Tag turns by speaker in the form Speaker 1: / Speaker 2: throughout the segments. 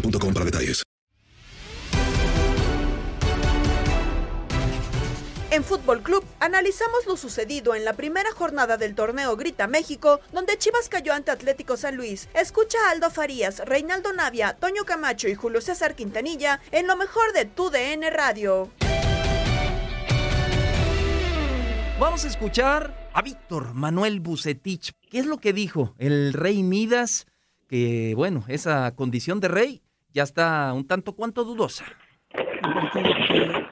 Speaker 1: boostmobile.com para detalles.
Speaker 2: En Fútbol Club analizamos lo sucedido en la primera jornada del torneo Grita México, donde Chivas cayó ante Atlético San Luis. Escucha a Aldo Farías, Reinaldo Navia, Toño Camacho y Julio César Quintanilla en lo mejor de tu DN Radio.
Speaker 3: Vamos a escuchar a Víctor Manuel Bucetich. ¿Qué es lo que dijo el rey Midas? Que bueno, esa condición de rey ya está un tanto cuanto dudosa.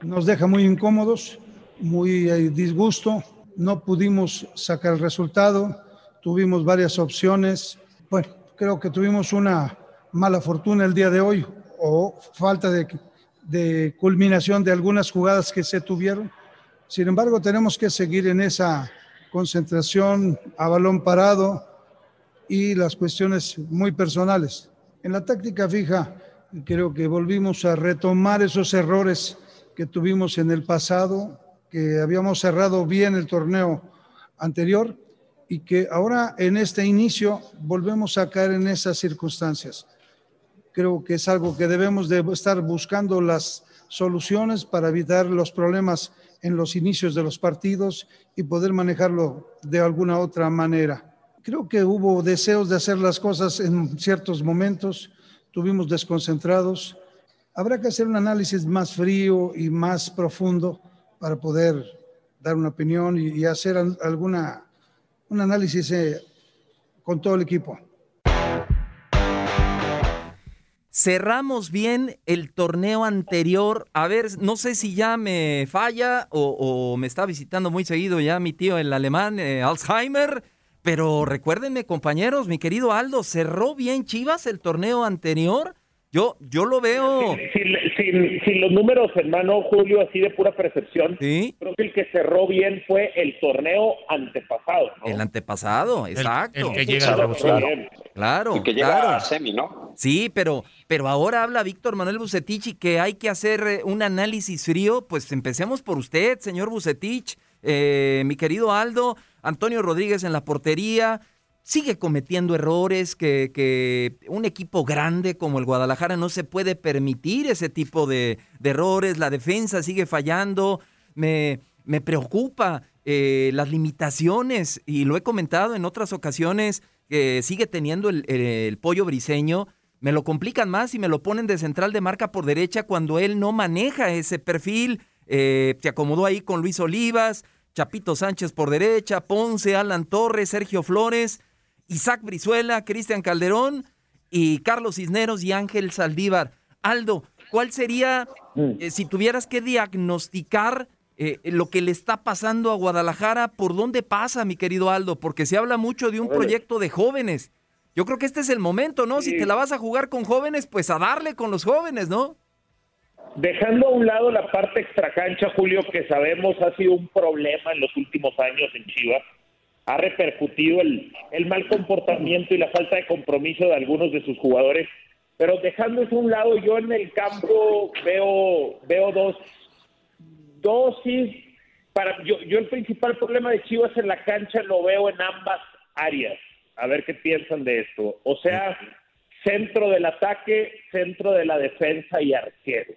Speaker 4: Nos deja muy incómodos, muy eh, disgusto. No pudimos sacar el resultado, tuvimos varias opciones. Bueno, creo que tuvimos una mala fortuna el día de hoy o falta de, de culminación de algunas jugadas que se tuvieron. Sin embargo, tenemos que seguir en esa concentración a balón parado y las cuestiones muy personales. En la táctica fija, creo que volvimos a retomar esos errores que tuvimos en el pasado, que habíamos cerrado bien el torneo anterior y que ahora en este inicio volvemos a caer en esas circunstancias. Creo que es algo que debemos de estar buscando las soluciones para evitar los problemas en los inicios de los partidos y poder manejarlo de alguna otra manera. Creo que hubo deseos de hacer las cosas en ciertos momentos, tuvimos desconcentrados. Habrá que hacer un análisis más frío y más profundo para poder dar una opinión y, y hacer alguna, un análisis eh, con todo el equipo.
Speaker 3: Cerramos bien el torneo anterior. A ver, no sé si ya me falla o, o me está visitando muy seguido ya mi tío el alemán eh, Alzheimer. Pero recuérdenme, compañeros, mi querido Aldo, cerró bien Chivas el torneo anterior. Yo, yo lo veo.
Speaker 5: Sin, sin, sin, los números, hermano Julio, así de pura percepción,
Speaker 3: ¿Sí?
Speaker 5: creo que el que cerró bien fue el torneo antepasado. ¿no?
Speaker 3: El antepasado, exacto.
Speaker 6: el que llega a
Speaker 5: Claro,
Speaker 3: Claro,
Speaker 7: El que llega
Speaker 3: claro.
Speaker 7: a semi, ¿no?
Speaker 3: Sí, pero, pero ahora habla Víctor Manuel Bucetich y que hay que hacer eh, un análisis frío. Pues empecemos por usted, señor Bucetich, eh, mi querido Aldo, Antonio Rodríguez en la portería. Sigue cometiendo errores que, un equipo grande como el Guadalajara no se puede permitir ese tipo de, errores. La defensa sigue fallando. Me, me preocupa eh, las limitaciones, y lo he comentado en otras ocasiones, que sigue teniendo el pollo briseño. Me lo complican más y me lo ponen de central de marca por derecha cuando él no maneja ese perfil. Eh, se acomodó ahí con Luis Olivas, Chapito Sánchez por derecha, Ponce, Alan Torres, Sergio Flores, Isaac Brizuela, Cristian Calderón y Carlos Cisneros y Ángel Saldívar. Aldo, ¿cuál sería, eh, si tuvieras que diagnosticar eh, lo que le está pasando a Guadalajara, por dónde pasa, mi querido Aldo? Porque se habla mucho de un proyecto de jóvenes. Yo creo que este es el momento, ¿no? Si te la vas a jugar con jóvenes, pues a darle con los jóvenes, ¿no?
Speaker 5: Dejando a un lado la parte extracancha, Julio, que sabemos ha sido un problema en los últimos años en Chivas, ha repercutido el, el mal comportamiento y la falta de compromiso de algunos de sus jugadores. Pero dejando eso a un lado, yo en el campo veo, veo dos dosis. Para, yo, yo el principal problema de Chivas en la cancha lo veo en ambas áreas. A ver qué piensan de esto. O sea, centro del ataque, centro de la defensa y arquero.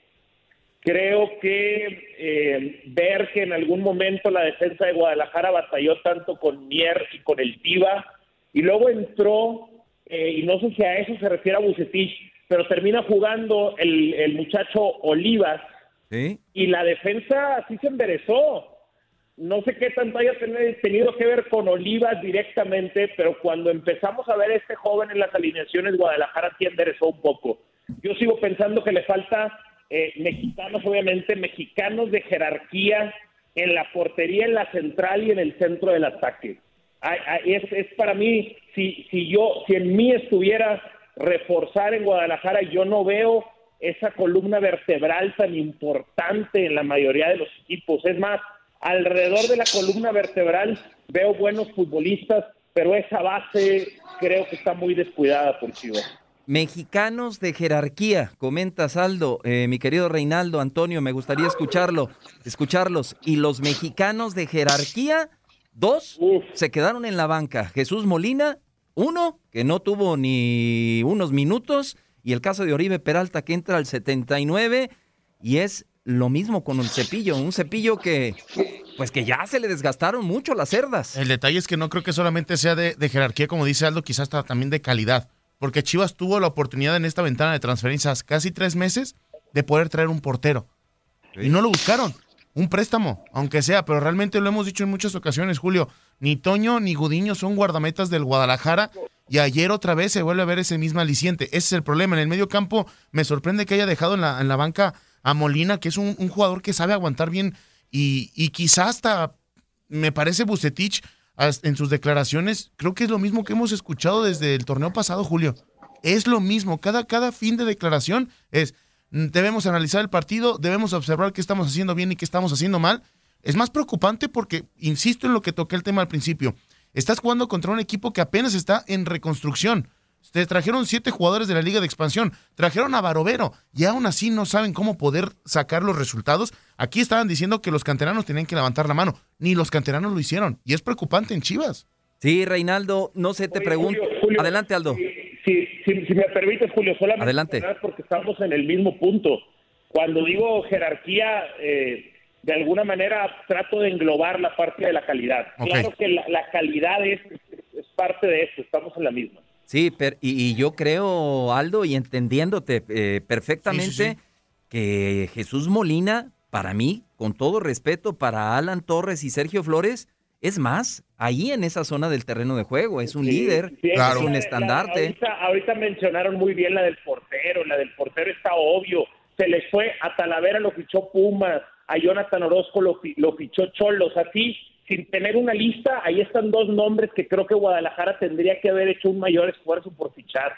Speaker 5: Creo que eh, ver que en algún momento la defensa de Guadalajara batalló tanto con Mier y con el Tiva, y luego entró, eh, y no sé si a eso se refiere a Bucetich, pero termina jugando el, el muchacho Olivas, y la defensa así se enderezó. No sé qué tanto haya tenido que ver con Olivas directamente, pero cuando empezamos a ver a este joven en las alineaciones, Guadalajara sí enderezó un poco. Yo sigo pensando que le falta eh, mexicanos, obviamente, mexicanos de jerarquía en la portería, en la central y en el centro del ataque. es, es, para mí, si, si yo, si en mí estuviera reforzar en Guadalajara, yo no veo esa columna vertebral tan importante en la mayoría de los equipos. Es más, alrededor de la columna vertebral veo buenos futbolistas, pero esa base creo que está muy descuidada por Chivas.
Speaker 3: Mexicanos de jerarquía, comenta Saldo, eh, mi querido Reinaldo, Antonio, me gustaría escucharlo, escucharlos. Y los mexicanos de jerarquía, dos se quedaron en la banca. Jesús Molina, uno que no tuvo ni unos minutos, y el caso de Oribe Peralta que entra al 79 y es lo mismo con un cepillo, un cepillo que pues que ya se le desgastaron mucho las cerdas.
Speaker 6: El detalle es que no creo que solamente sea de, de jerarquía, como dice Aldo, quizás también de calidad porque Chivas tuvo la oportunidad en esta ventana de transferencias casi tres meses de poder traer un portero. Y no lo buscaron. Un préstamo, aunque sea, pero realmente lo hemos dicho en muchas ocasiones, Julio. Ni Toño ni Gudiño son guardametas del Guadalajara. Y ayer otra vez se vuelve a ver ese mismo aliciente. Ese es el problema. En el medio campo me sorprende que haya dejado en la, en la banca a Molina, que es un, jugador que sabe aguantar bien. Y, y quizás hasta me parece Bucetich en sus declaraciones, creo que es lo mismo que hemos escuchado desde el torneo pasado, Julio. Es lo mismo, cada, cada fin de declaración es, mm, debemos analizar el partido, debemos observar qué estamos haciendo bien y qué estamos haciendo mal. Es más preocupante porque, insisto en lo que toqué el tema al principio, estás jugando contra un equipo que apenas está en reconstrucción. Te trajeron siete jugadores de la Liga de Expansión, trajeron a Barovero y aún así no saben cómo poder sacar los resultados. Aquí estaban diciendo que los canteranos tenían que levantar la mano, ni los canteranos lo hicieron y es preocupante en Chivas.
Speaker 3: Sí, Reinaldo, no sé, te pregunto. Adelante, Aldo.
Speaker 5: Si, si, me permites, Julio, solamente
Speaker 3: Adelante.
Speaker 5: porque estamos en el mismo punto. Cuando digo jerarquía, eh, de alguna manera trato de englobar la parte de la calidad. Claro que la, calidad es, es parte de eso, estamos en la misma.
Speaker 3: Sí, y, yo creo, Aldo, y entendiéndote eh, perfectamente, que Jesús Molina, para mí, con todo respeto para Alan Torres y Sergio Flores, es más, ahí en esa zona del terreno de juego, es un líder, es un estandarte.
Speaker 5: ahorita, mencionaron muy bien la del portero, la del portero está obvio, se les fue a Talavera, lo fichó Pumas, a Jonathan Orozco lo, lo fichó Cholos, así sin tener una lista, ahí están dos nombres que creo que Guadalajara tendría que haber hecho un mayor esfuerzo por fichar.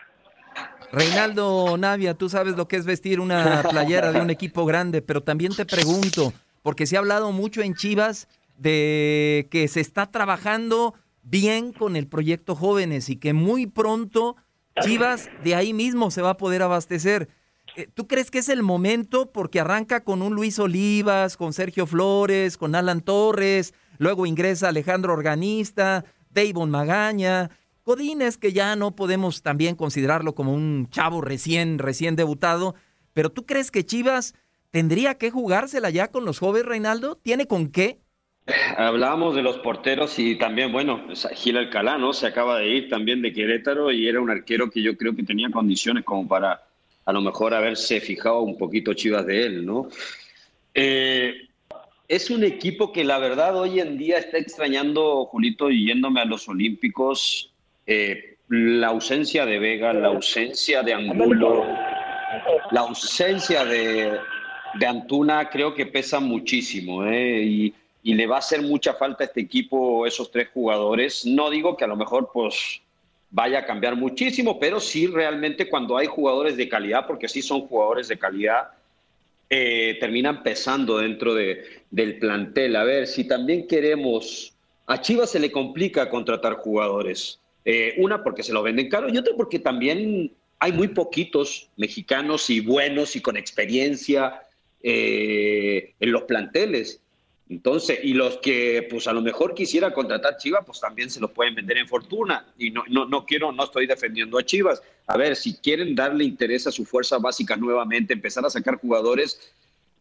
Speaker 3: Reinaldo Navia, tú sabes lo que es vestir una playera de un equipo grande, pero también te pregunto, porque se ha hablado mucho en Chivas de que se está trabajando bien con el proyecto Jóvenes y que muy pronto Chivas de ahí mismo se va a poder abastecer. Eh, ¿Tú crees que es el momento porque arranca con un Luis Olivas, con Sergio Flores, con Alan Torres, Luego ingresa Alejandro Organista, Davon Magaña, Godínez, que ya no podemos también considerarlo como un chavo recién, recién debutado. Pero ¿tú crees que Chivas tendría que jugársela ya con los jóvenes, Reinaldo? ¿Tiene con qué?
Speaker 7: Hablábamos de los porteros y también, bueno, Gil Alcalá, ¿no? Se acaba de ir también de Querétaro y era un arquero que yo creo que tenía condiciones como para a lo mejor haberse fijado un poquito Chivas de él, ¿no? Eh, es un equipo que la verdad hoy en día está extrañando, Julito, yéndome a los Olímpicos, eh, la ausencia de Vega, la ausencia de Angulo, la ausencia de, de Antuna creo que pesa muchísimo ¿eh? y, y, le va a hacer mucha falta a este equipo esos tres jugadores. No digo que a lo mejor pues vaya a cambiar muchísimo, pero sí realmente cuando hay jugadores de calidad, porque sí son jugadores de calidad, eh, terminan pesando dentro de, del plantel. A ver, si también queremos, a Chivas se le complica contratar jugadores. Eh, una porque se lo venden caro y otra porque también hay muy poquitos mexicanos y buenos y con experiencia eh, en los planteles. Entonces, y los que pues a lo mejor quisiera contratar Chivas, pues también se los pueden vender en fortuna. Y no, no, no quiero, no estoy defendiendo a Chivas. A ver, si quieren darle interés a su fuerza básica nuevamente, empezar a sacar jugadores,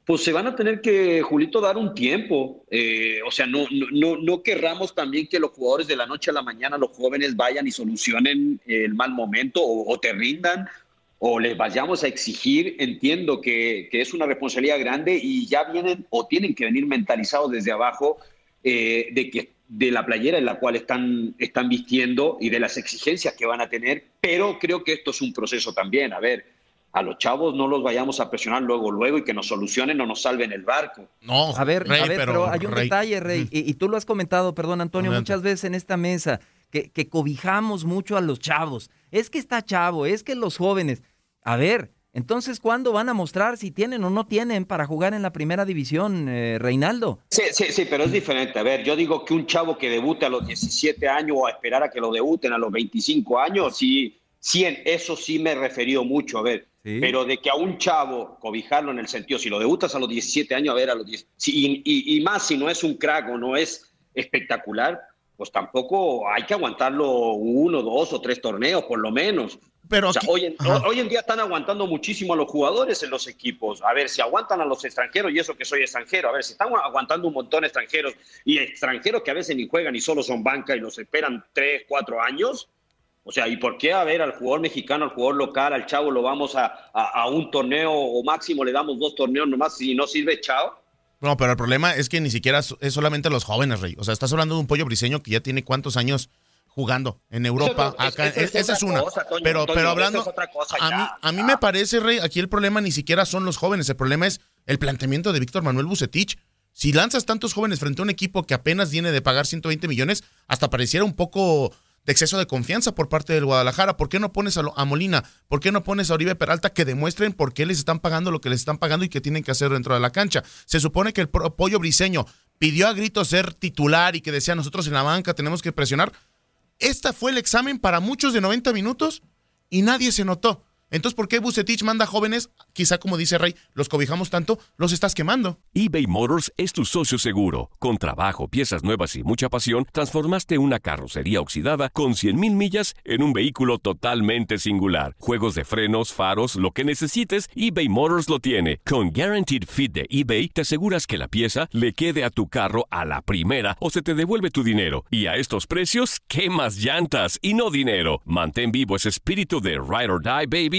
Speaker 7: pues se van a tener que, Julito, dar un tiempo. Eh, o sea, no, no, no querramos también que los jugadores de la noche a la mañana, los jóvenes, vayan y solucionen el mal momento o te rindan o les vayamos a exigir, entiendo que, que, es una responsabilidad grande y ya vienen o tienen que venir mentalizados desde abajo eh, de que de la playera en la cual están, están vistiendo y de las exigencias que van a tener, pero creo que esto es un proceso también. A ver, a los chavos no los vayamos a presionar luego, luego y que nos solucionen o nos salven el barco.
Speaker 6: No,
Speaker 3: a ver,
Speaker 6: Rey,
Speaker 3: a ver
Speaker 6: pero,
Speaker 3: pero, hay un
Speaker 6: Rey.
Speaker 3: detalle, Rey, y, y, tú lo has comentado, perdón, Antonio,
Speaker 6: Adelante.
Speaker 3: muchas veces en esta mesa, que, que cobijamos mucho a los chavos. Es que está chavo, es que los jóvenes. A ver, entonces, ¿cuándo van a mostrar si tienen o no tienen para jugar en la primera división, eh, Reinaldo?
Speaker 7: Sí, sí, sí, pero es diferente. A ver, yo digo que un chavo que debute a los 17 años o a esperar a que lo debuten a los 25 años, sí, sí en eso sí me he referido mucho. A ver,
Speaker 3: Sí.
Speaker 7: pero de que a un chavo cobijarlo en el sentido, si lo debutas a los 17 años, a ver, a los 10, sí, y, y, y más si no es un crack o no es espectacular, pues tampoco hay que aguantarlo uno, dos o tres torneos, por lo menos.
Speaker 6: Pero
Speaker 7: O sea,
Speaker 6: aquí-
Speaker 7: hoy, en,
Speaker 6: Ajá.
Speaker 7: hoy en día están aguantando muchísimo a los jugadores en los equipos. A ver, si aguantan a los extranjeros, y eso que soy extranjero, a ver, si están aguantando un montón de extranjeros y extranjeros que a veces ni juegan y solo son banca y los esperan tres, cuatro años. O sea, ¿y por qué a ver al jugador mexicano, al jugador local, al chavo lo vamos a, a- a un torneo o máximo le damos dos torneos nomás si no sirve, chao?
Speaker 6: No, pero el problema es que ni siquiera es es solamente los jóvenes, Rey. O sea, estás hablando de un pollo briseño que ya tiene cuántos años jugando en Europa.
Speaker 7: Es-
Speaker 6: acá,
Speaker 7: es
Speaker 6: esa es una.
Speaker 7: cosa, Toño,
Speaker 6: pero,
Speaker 7: Toño,
Speaker 6: pero hablando,
Speaker 7: es otra cosa
Speaker 6: a mí, a mí me parece, Rey, aquí el problema ni siquiera son los jóvenes. El problema es el planteamiento de Víctor Manuel Bucetich. Si lanzas tantos jóvenes frente a un equipo que apenas viene de pagar 120 millones, hasta pareciera un poco de exceso de confianza por parte del Guadalajara. ¿Por qué no pones a, a Molina? ¿Por qué no pones a Oribe Peralta que demuestren por qué les están pagando lo que les están pagando y qué tienen que hacer dentro de la cancha? Se supone que el pollo briseño pidió a gritos ser titular y que decía nosotros en la banca tenemos que presionar. Este fue el examen para muchos de 90 minutos y nadie se notó. Entonces, ¿por qué Bucetich manda jóvenes? Quizá como dice Rey, los cobijamos tanto, los estás quemando.
Speaker 8: eBay Motors es tu socio seguro. Con trabajo, piezas nuevas y mucha pasión, transformaste una carrocería oxidada con 100.000 millas en un vehículo totalmente singular. Juegos de frenos, faros, lo que necesites, eBay Motors lo tiene. Con Guaranteed Fit de eBay, te aseguras que la pieza le quede a tu carro a la primera o se te devuelve tu dinero. Y a estos precios, quemas llantas y no dinero. Mantén vivo ese espíritu de Ride or Die Baby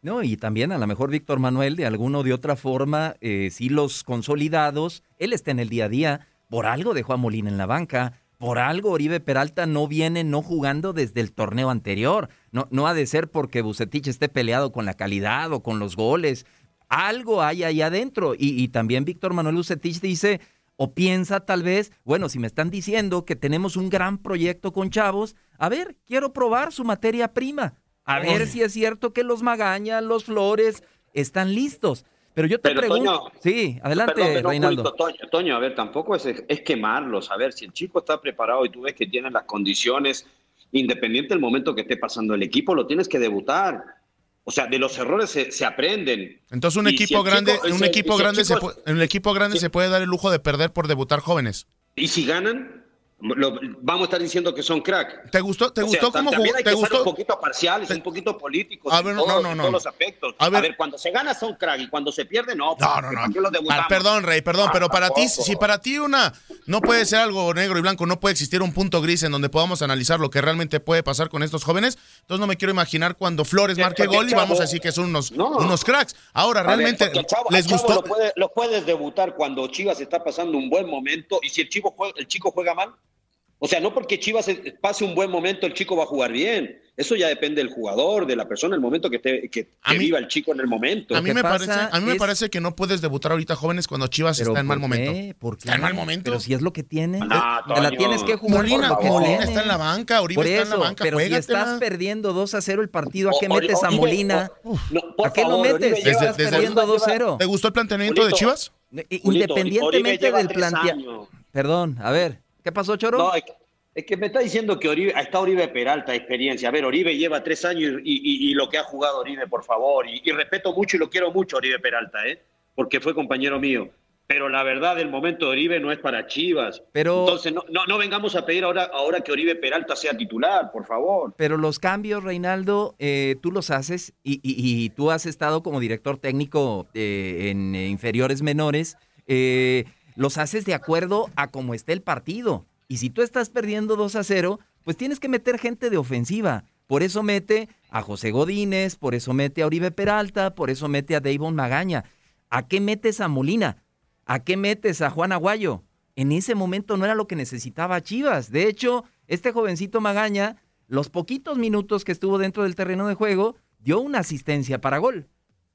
Speaker 3: No, y también a lo mejor Víctor Manuel, de alguna o de otra forma, eh, sí los consolidados, él está en el día a día, por algo dejó a Molina en la banca, por algo Oribe Peralta no viene no jugando desde el torneo anterior. No, no ha de ser porque Bucetich esté peleado con la calidad o con los goles. Algo hay ahí adentro. Y, y también Víctor Manuel Bucetich dice, o piensa tal vez, bueno, si me están diciendo que tenemos un gran proyecto con chavos, a ver, quiero probar su materia prima. A ver si es cierto que los Magaña, los Flores están listos. Pero yo te
Speaker 7: Pero,
Speaker 3: pregunto.
Speaker 7: Toño,
Speaker 3: sí, adelante,
Speaker 7: Perdón, perdón,
Speaker 3: Reinaldo.
Speaker 7: Toño, Toño, a ver, tampoco es, es quemarlos. A ver, si el chico está preparado y tú ves que tiene las condiciones, independiente del momento que esté pasando el equipo, lo tienes que debutar. O sea, de los errores se, se aprenden.
Speaker 6: Entonces un
Speaker 7: Y
Speaker 6: equipo grande,
Speaker 7: chico-
Speaker 6: un
Speaker 7: si
Speaker 6: equipo
Speaker 7: si
Speaker 6: grande se
Speaker 7: chico-
Speaker 6: puede, en un equipo grande se puede dar el lujo de perder por debutar jóvenes.
Speaker 7: Y si ganan, lo- vamos a estar diciendo que son crack.
Speaker 6: ¿Te gustó, te
Speaker 7: O sea,
Speaker 6: gustó cómo jugó?
Speaker 7: hay
Speaker 6: ¿Te
Speaker 7: que ser
Speaker 6: gustó?
Speaker 7: un poquito parciales, un poquito políticos.
Speaker 6: A ver, no,
Speaker 7: todos-
Speaker 6: no, no.
Speaker 7: todos los aspectos.
Speaker 6: A
Speaker 7: A
Speaker 6: ver-
Speaker 7: ver, cuando se gana son crack y cuando se pierde no.
Speaker 6: No, no, no. Ah, perdón, Rey, perdón,
Speaker 7: Ah,
Speaker 6: pero para ti, si para ti una no puede ser algo negro y blanco, no puede existir un punto gris en donde podamos analizar lo que realmente puede pasar con estos jóvenes, entonces no me quiero imaginar cuando Flores marque
Speaker 7: porque
Speaker 6: gol y vamos a decir que son unos,
Speaker 7: No.
Speaker 6: unos cracks. Ahora,
Speaker 7: ver,
Speaker 6: realmente
Speaker 7: Chavo-
Speaker 6: les gustó.
Speaker 7: Lo, puede- lo puedes debutar cuando Chivas está pasando un buen momento y si el chico juega, el chico juega mal. O sea, no porque Chivas eh, pase un buen momento, el chico va a jugar bien. Eso ya depende del jugador, de la persona, el momento que, esté- que, que viva el chico en el momento.
Speaker 6: A mí, me parece, a mí me parece que no puedes debutar ahorita jóvenes cuando Chivas está en mal
Speaker 3: ¿por
Speaker 6: momento.
Speaker 3: qué? ¿Por qué?
Speaker 6: Está en mal momento.
Speaker 3: Pero si es lo que tiene.
Speaker 6: Ah,
Speaker 3: te la tienes que jugar.
Speaker 6: Molina-
Speaker 3: por favor.
Speaker 6: Molina está en la banca, Oribe
Speaker 3: Por
Speaker 6: está en la
Speaker 3: eso,
Speaker 6: banca,
Speaker 3: Pero si estás perdiendo 2 a 0 el partido, ¿a qué
Speaker 7: O-
Speaker 3: metes a Molina?
Speaker 7: por
Speaker 3: ¿A qué lo
Speaker 7: favor,
Speaker 3: metes?
Speaker 7: Oribe
Speaker 3: estás
Speaker 7: desde-
Speaker 3: perdiendo
Speaker 7: Oribe lleva-
Speaker 3: 2-0.
Speaker 6: ¿Te gustó el planteamiento de Chivas?
Speaker 7: Julito,
Speaker 3: Independientemente del planteamiento. Perdón, a ver, ¿qué pasó, Choro?
Speaker 7: No, es que, es que me está diciendo que Oribe, está Oribe Peralta, experiencia. A ver, Oribe lleva tres años y, y- y lo que ha jugado Oribe, por favor. Y, y respeto mucho y lo quiero mucho, Oribe Peralta, ¿eh? porque fue compañero mío. Pero la verdad, el momento de Oribe no es para Chivas.
Speaker 3: Pero-
Speaker 7: Entonces, no, no, no vengamos a pedir ahora, ahora que Oribe Peralta sea titular, por favor.
Speaker 3: Pero los cambios, Reinaldo, eh, tú los haces y, tú has estado como director técnico eh, en inferiores menores, eh, los haces de acuerdo a cómo esté el partido. Y si tú estás perdiendo 2 a 0, pues tienes que meter gente de ofensiva. Por eso mete a José Godínez, por eso mete a Oribe Peralta, por eso mete a Davon Magaña. ¿A qué metes a Molina? ¿A qué metes a Juan Aguayo? En ese momento no era lo que necesitaba Chivas. De hecho, este jovencito Magaña, los poquitos minutos que estuvo dentro del terreno de juego, dio una asistencia para gol.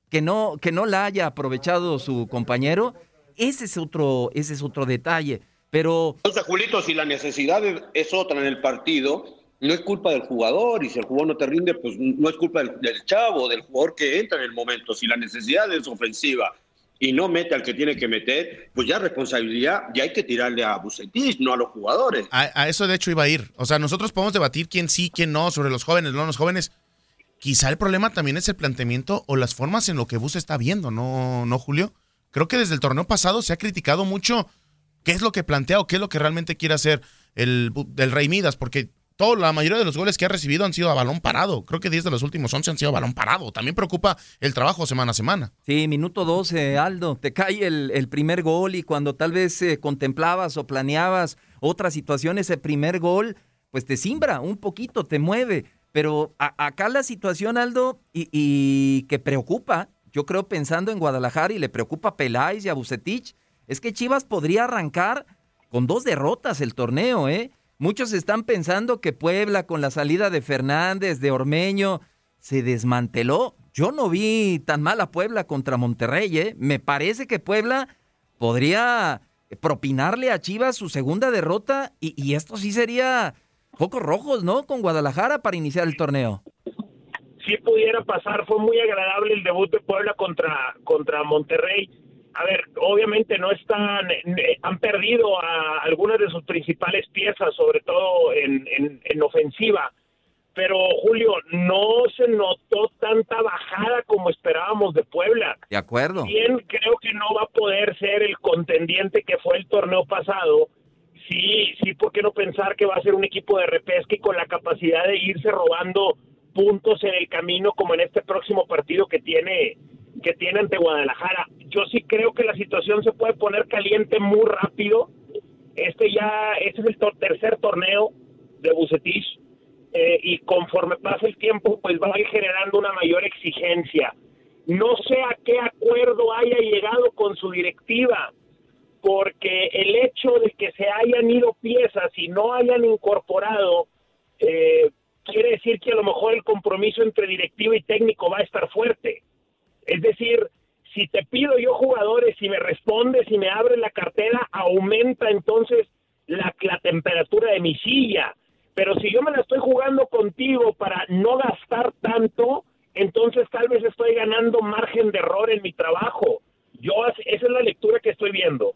Speaker 3: Que no, que no la haya aprovechado su compañero, ese es otro, ese es otro detalle. Pero
Speaker 7: Entonces, Julito, si la necesidad es- es otra en el partido, no es culpa del jugador. Y si el jugador no te rinde, pues no es culpa del, del chavo, del jugador que entra en el momento. Si la necesidad es ofensiva y no mete al que tiene que meter, pues ya responsabilidad, ya hay que tirarle a Bucetich, no a los jugadores.
Speaker 6: A, a eso de hecho iba a ir. O sea, nosotros podemos debatir quién sí, quién no, sobre los jóvenes, no los jóvenes. Quizá el problema también es el planteamiento o las formas en lo que Bus está viendo, ¿no, no Julio? Creo que desde el torneo pasado se ha criticado mucho qué es lo que plantea o qué es lo que realmente quiere hacer el, del Rey Midas, porque todo, la mayoría de los goles que ha recibido han sido a balón parado. Creo que 10 de los últimos 11 han sido a balón parado. También preocupa el trabajo semana a semana.
Speaker 3: Sí, minuto 12, Aldo, te cae el, el primer gol y cuando tal vez eh, contemplabas o planeabas otra situación, ese primer gol, pues te simbra un poquito, te mueve. Pero acá la situación, Aldo, y que preocupa, yo creo pensando en Guadalajara y le preocupa a Peláez y a Bucetich, es que Chivas podría arrancar con dos derrotas el torneo, ¿eh? Muchos están pensando que Puebla con la salida de Fernández, de Ormeño, se desmanteló. Yo no vi tan mal a Puebla contra Monterrey, ¿eh? Me parece que Puebla podría propinarle a Chivas su segunda derrota y, y esto sí sería focos rojos, ¿no? Con Guadalajara para iniciar el torneo.
Speaker 5: Sí pudiera pasar. Fue muy agradable el debut de Puebla contra, contra Monterrey. A ver, obviamente no están, eh, han perdido a algunas de sus principales piezas, sobre todo en, en, en ofensiva. Pero Julio, no se notó tanta bajada como esperábamos de Puebla.
Speaker 3: De acuerdo.
Speaker 5: Bien, creo que no va a poder ser el contendiente que fue el torneo pasado. Sí, sí, ¿por qué no pensar que va a ser un equipo de repesca y con la capacidad de irse robando puntos en el camino como en este próximo partido que tiene que tiene ante Guadalajara? Yo sí creo que la situación se puede poner caliente muy rápido. Este ya este es el tercer torneo de Bucetich eh, y conforme pasa el tiempo, pues va a ir generando una mayor exigencia. No sé a qué acuerdo haya llegado con su directiva, porque el hecho de que se hayan ido piezas y no hayan incorporado, eh, quiere decir que a lo mejor el compromiso entre directivo y técnico va a estar fuerte. Es decir, si te pido yo jugadores y me respondes y me abres la cartera, aumenta entonces la, la temperatura de mi silla. Pero si yo me la estoy jugando contigo para no gastar tanto, entonces tal vez estoy ganando margen de error en mi trabajo. Yo, esa es la lectura que estoy viendo.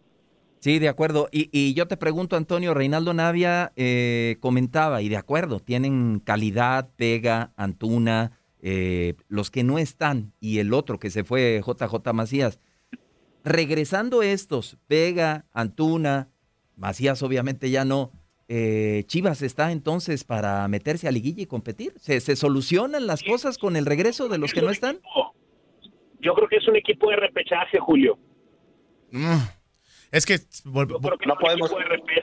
Speaker 3: Sí, de acuerdo. Y, y yo te pregunto, Antonio, Reinaldo Navia eh, comentaba, y de acuerdo, tienen calidad, Pega, Antuna, eh, los que no están, y el otro que se fue, JJ Macías. Regresando estos, Pega, Antuna, Macías obviamente ya no, eh, Chivas está entonces para meterse a liguilla y competir. ¿Se, ¿Se, solucionan las cosas con el regreso de los que no están?
Speaker 5: Yo creo que es un equipo de repechaje, Julio.
Speaker 6: Mm. Es que,
Speaker 5: que no podemos.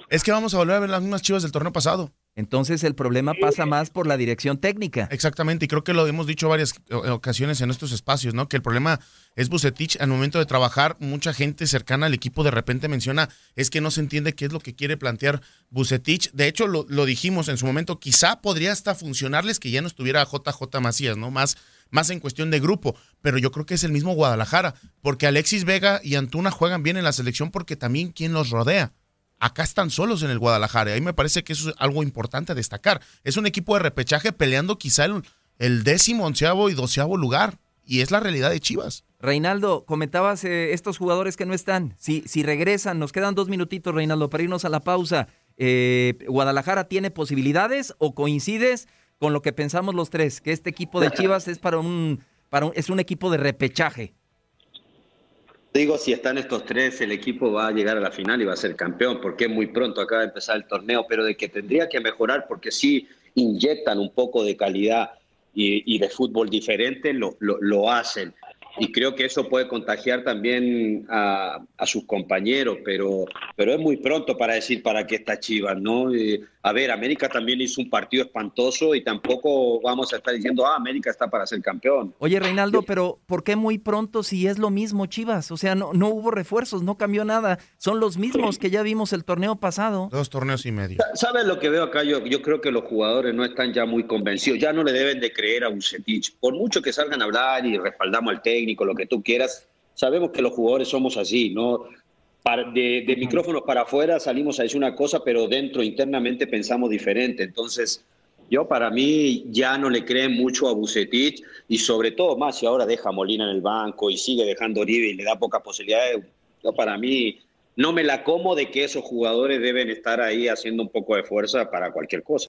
Speaker 6: Es que vamos a volver a ver las mismas Chivas del torneo pasado.
Speaker 3: Entonces el problema pasa más por la dirección técnica.
Speaker 6: Exactamente, y creo que lo hemos dicho varias ocasiones en estos espacios, ¿no? Que el problema es Bucetich al momento de trabajar, mucha gente cercana al equipo de repente menciona, es que no se entiende qué es lo que quiere plantear Bucetich. De hecho, lo, lo dijimos en su momento, quizá podría hasta funcionarles que ya no estuviera JJ Macías, ¿no? Más, más en cuestión de grupo, pero yo creo que es el mismo Guadalajara, porque Alexis Vega y Antuna juegan bien en la selección porque también quien los rodea acá están solos en el Guadalajara. Ahí me parece que eso es algo importante destacar. Es un equipo de repechaje peleando quizá el, el décimo, onceavo y doceavo lugar. Y es la realidad de Chivas.
Speaker 3: Reinaldo, comentabas eh, estos jugadores que no están. Si, si regresan, nos quedan dos minutitos, Reinaldo, para irnos a la pausa. Eh, ¿Guadalajara tiene posibilidades o coincides con lo que pensamos los tres? Que este equipo de Chivas es para un, para un, es un equipo de repechaje.
Speaker 7: Digo, si están estos tres, el equipo va a llegar a la final y va a ser campeón, porque es muy pronto, acaba de empezar el torneo, pero de que tendría que mejorar porque sí inyectan un poco de calidad y, de fútbol diferente, lo, lo, hacen. Y creo que eso puede contagiar también a, a, sus compañeros, pero, pero es muy pronto para decir para qué está Chivas, ¿no? Eh, a ver, América también hizo un partido espantoso y tampoco vamos a estar diciendo, ah, América está para ser campeón.
Speaker 3: Oye, Reinaldo, pero ¿por qué muy pronto si es lo mismo Chivas? O sea, no, no hubo refuerzos, no cambió nada. Son los mismos que ya vimos el torneo pasado.
Speaker 6: Dos torneos y medio.
Speaker 7: ¿Sabes lo que veo acá? Yo, yo creo que los jugadores no están ya muy convencidos, ya no le deben de creer a Bucetich. Por mucho que salgan a hablar y respaldamos al técnico, lo que tú quieras, sabemos que los jugadores somos así, ¿no? de, de, micrófonos para afuera salimos a decir una cosa, pero dentro internamente pensamos diferente. Entonces, yo para mí ya no le creen mucho a Bucetich y sobre todo más si ahora deja a Molina en el banco y sigue dejando Oribe y le da pocas posibilidades. Yo para mí no me la como de que esos jugadores deben estar ahí haciendo un poco de fuerza para cualquier cosa.